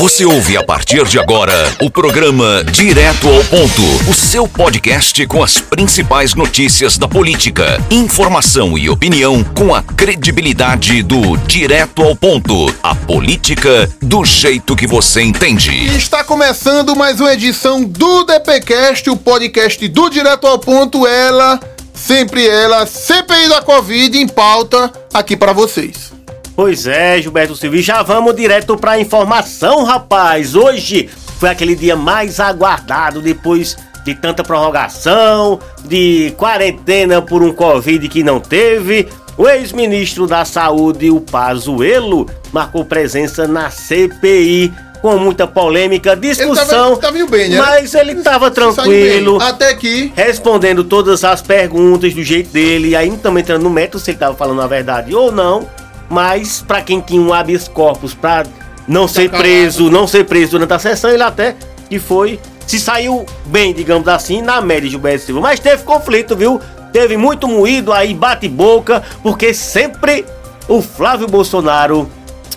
Você ouve a partir de agora o programa Direto ao Ponto, o seu podcast com as principais notícias da política, informação e opinião com a credibilidade do Direto ao Ponto, a política do jeito que você entende. Está começando mais uma edição do DPcast, o podcast do Direto ao Ponto, ela, sempre ela, CPI da Covid em pauta aqui para vocês. Pois é, Gilberto Silva, e já vamos direto para a informação, rapaz. Hoje foi aquele dia mais aguardado depois de tanta prorrogação, de quarentena por um Covid que não teve. O ex-ministro da Saúde, o Pazuello, marcou presença na CPI com muita polêmica, discussão. Ele tava, tava bem, né? Mas ele estava tranquilo. Até que. Respondendo todas as perguntas do jeito dele. E aí também entrando no método se ele estava falando a verdade ou não mas para quem tinha um habeas corpus para não ser preso, não ser preso durante a sessão, ele até que foi, se saiu bem, digamos assim, na média Gilberto Silva. Mas teve conflito, viu? Teve muito moído aí, bate-boca, porque sempre o Flávio Bolsonaro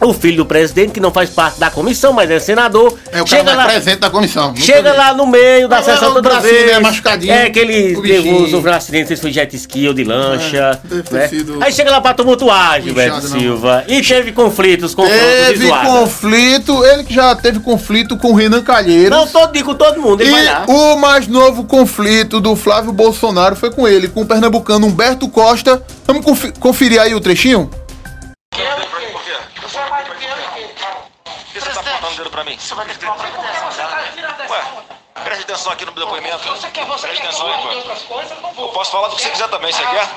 o filho do presidente, que não faz parte da comissão, mas é senador. É o chega lá, presente da comissão. Chega lá no meio da sessão é, toda vez. É machucadinho. É que ele teve sofreu um acidente, se foi jet ski ou de lancha. É, né? Aí chega lá pra tumultuar, Gilberto Silva. E teve conflitos, conflitos Teve conflito, ele que já teve conflito com o Renan Calheiros. Não, todo, com todo mundo, ele e o mais novo conflito do Flávio Bolsonaro foi com ele, com o pernambucano Humberto Costa. Vamos conferir aí o trechinho? Pra mim? Você vai ter que tomar. Ué, preste atenção aqui no depoimento. Você quer, você preste quer atenção aí, falar de outras coisas? Eu não vou. Eu posso falar do que você quiser também, você quer?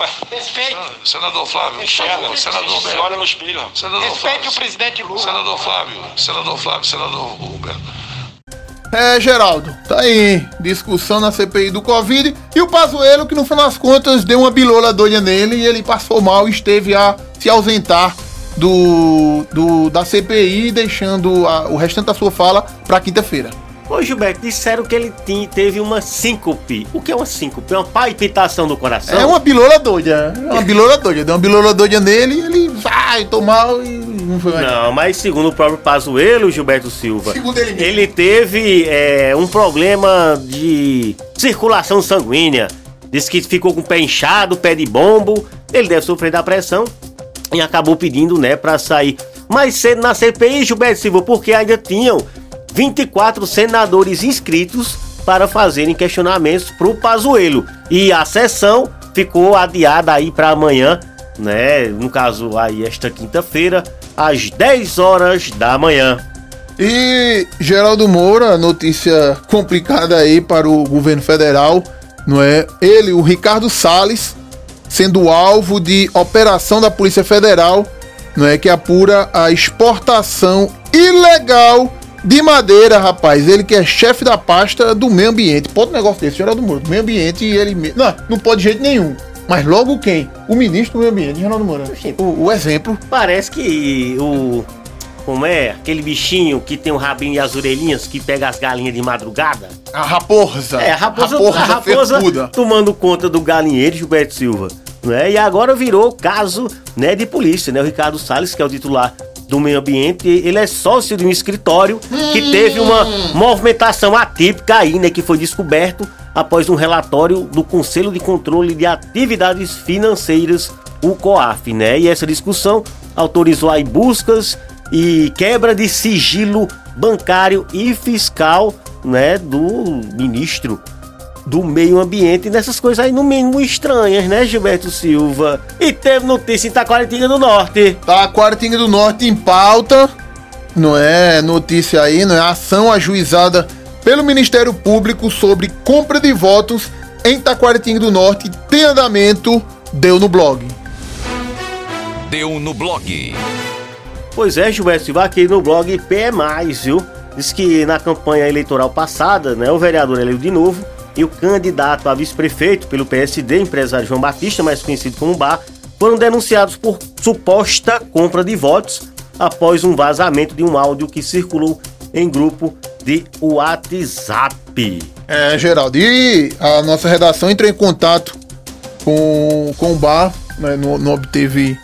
Ué. Respeite. Senador Flávio, Enxerga. senador Você olha no espelho. Senador Respeite Flávio, o presidente Lula. Senador Flávio, senador Flávio, senador Humberto. É, Geraldo, tá aí, discussão na CPI do Covid e o Pazuello que no final das contas deu uma bilola doida nele e ele passou mal e esteve a se ausentar do, do da CPI, deixando a, o restante da sua fala para quinta-feira. Ô Gilberto, disseram que ele tinha, teve uma síncope. O que é uma síncope? É uma palpitação do coração? É uma bilola doida. É uma bilola doida. Deu uma bilola doida nele e ele vai, tô mal e não foi mais. Não, mas segundo o próprio Pazuello, Gilberto Silva, segundo ele, mesmo. ele teve é, um problema de circulação sanguínea. Disse que ficou com o pé inchado, pé de bombo. Ele deve sofrer da pressão e acabou pedindo, né, para sair mais cedo na CPI, Gilberto Silva, porque ainda tinham 24 senadores inscritos para fazerem questionamentos para o Pazuello. E a sessão ficou adiada aí para amanhã, né? No caso aí esta quinta-feira, às 10 horas da manhã. E Geraldo Moura, notícia complicada aí para o governo federal, não é? Ele, o Ricardo Salles, sendo alvo de operação da Polícia Federal, não é que apura a exportação ilegal de madeira, rapaz. Ele que é chefe da pasta do meio ambiente. Pode um negócio desse, Geraldo Moura, do meio ambiente e ele não, não pode de jeito nenhum. Mas logo quem? O ministro do meio ambiente, Geraldo Moura. O, o exemplo. Parece que o como é? Aquele bichinho que tem um rabinho e as orelhinhas que pega as galinhas de madrugada. A raposa. É, a raposa, raposa, a raposa tomando conta do galinheiro Gilberto Silva. Né? E agora virou caso né, de polícia, né? O Ricardo Salles, que é o titular do meio ambiente, ele é sócio de um escritório que hum. teve uma movimentação atípica aí, né? Que foi descoberto após um relatório do Conselho de Controle de Atividades Financeiras, o COAF, né? E essa discussão autorizou aí buscas e quebra de sigilo bancário e fiscal, né, do ministro do meio ambiente nessas coisas aí no mínimo estranhas, né, Gilberto Silva? E teve notícia em Taquaritinga do Norte. Taquaritinga do Norte em pauta, não é notícia aí, não é ação ajuizada pelo Ministério Público sobre compra de votos em Taquaritinga do Norte tem andamento, deu no blog. Deu no blog. Pois é, Gilberto Silva, aqui no blog P viu? Diz que na campanha eleitoral passada, né, o vereador eleiu de novo e o candidato a vice-prefeito pelo PSD, empresário João Batista, mais conhecido como Bar, foram denunciados por suposta compra de votos após um vazamento de um áudio que circulou em grupo de WhatsApp. É, Geraldo, e a nossa redação entrou em contato com, com o Bar, né, não, não, obteve,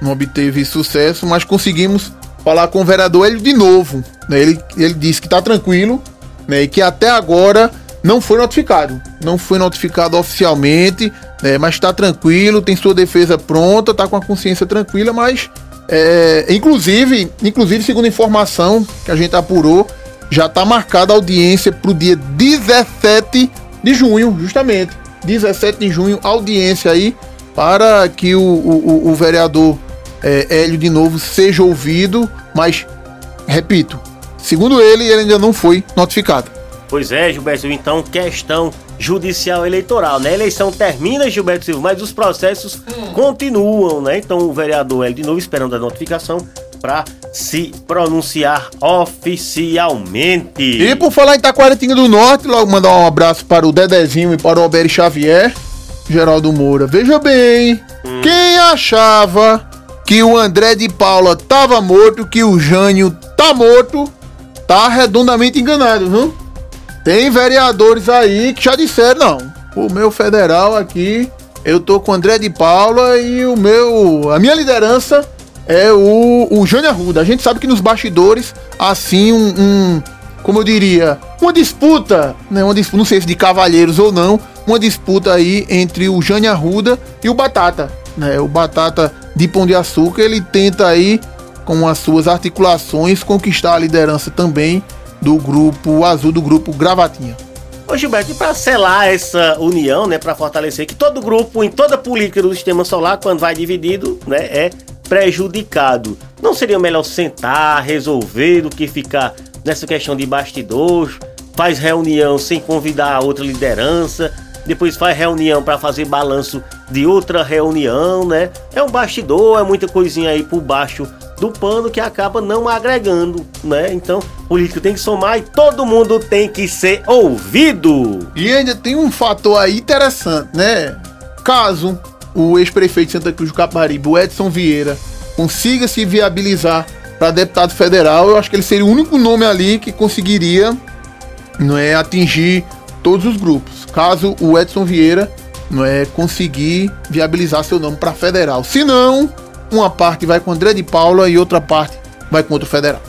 não obteve sucesso, mas conseguimos falar com o vereador ele de novo. Né? Ele, ele disse que está tranquilo né? e que até agora não foi notificado. Não foi notificado oficialmente, né? mas está tranquilo, tem sua defesa pronta, está com a consciência tranquila, mas é, inclusive, inclusive, segundo informação que a gente apurou, já está marcada a audiência para o dia 17 de junho, justamente. 17 de junho, audiência aí para que o, o, o vereador é, Hélio de novo seja ouvido, mas, repito, segundo ele, ele ainda não foi notificado. Pois é, Gilberto Silva, então questão judicial eleitoral, né? A eleição termina, Gilberto Silva, mas os processos hum. continuam, né? Então o vereador Hélio de novo esperando a notificação para se pronunciar oficialmente. E por falar em Taquaritinga do Norte, logo mandar um abraço para o Dedezinho e para o Alberto Xavier, Geraldo Moura. Veja bem, hum. quem achava que o André de Paula tava morto, que o Jânio tá morto, tá redondamente enganado, viu? Tem vereadores aí que já disseram, não, o meu federal aqui, eu tô com o André de Paula e o meu, a minha liderança é o, o Jânio Arruda. A gente sabe que nos bastidores, assim, um, um como eu diria, uma disputa, né, uma disputa, não sei se de cavalheiros ou não, uma disputa aí entre o Jânio Arruda e o Batata. Né? O Batata de Pão de Açúcar, ele tenta aí, com as suas articulações, conquistar a liderança também do grupo azul, do grupo Gravatinha. Ô Gilberto, e para selar essa união, né, para fortalecer que todo grupo, em toda política do sistema solar, quando vai dividido, né, é prejudicado. Não seria melhor sentar, resolver, do que ficar nessa questão de bastidor, faz reunião sem convidar a outra liderança, depois faz reunião para fazer balanço de outra reunião, né? É um bastidor, é muita coisinha aí por baixo do pano que acaba não agregando, né? Então, político tem que somar e todo mundo tem que ser ouvido. E ainda tem um fator aí interessante, né? Caso o ex-prefeito de Santa Cruz do Caparibe, o Edson Vieira, consiga se viabilizar para deputado federal, eu acho que ele seria o único nome ali que conseguiria não é atingir todos os grupos. Caso o Edson Vieira não é conseguir viabilizar seu nome para federal. Se não, uma parte vai com André de Paula e outra parte vai com outro federal.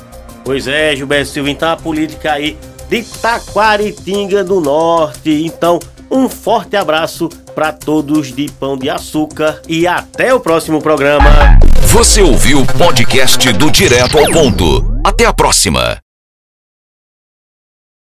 Pois é, Gilberto Silva, então a política aí de Taquaritinga do Norte. Então, um forte abraço para todos de Pão de Açúcar e até o próximo programa. Você ouviu o podcast do Direto ao Ponto. Até a próxima.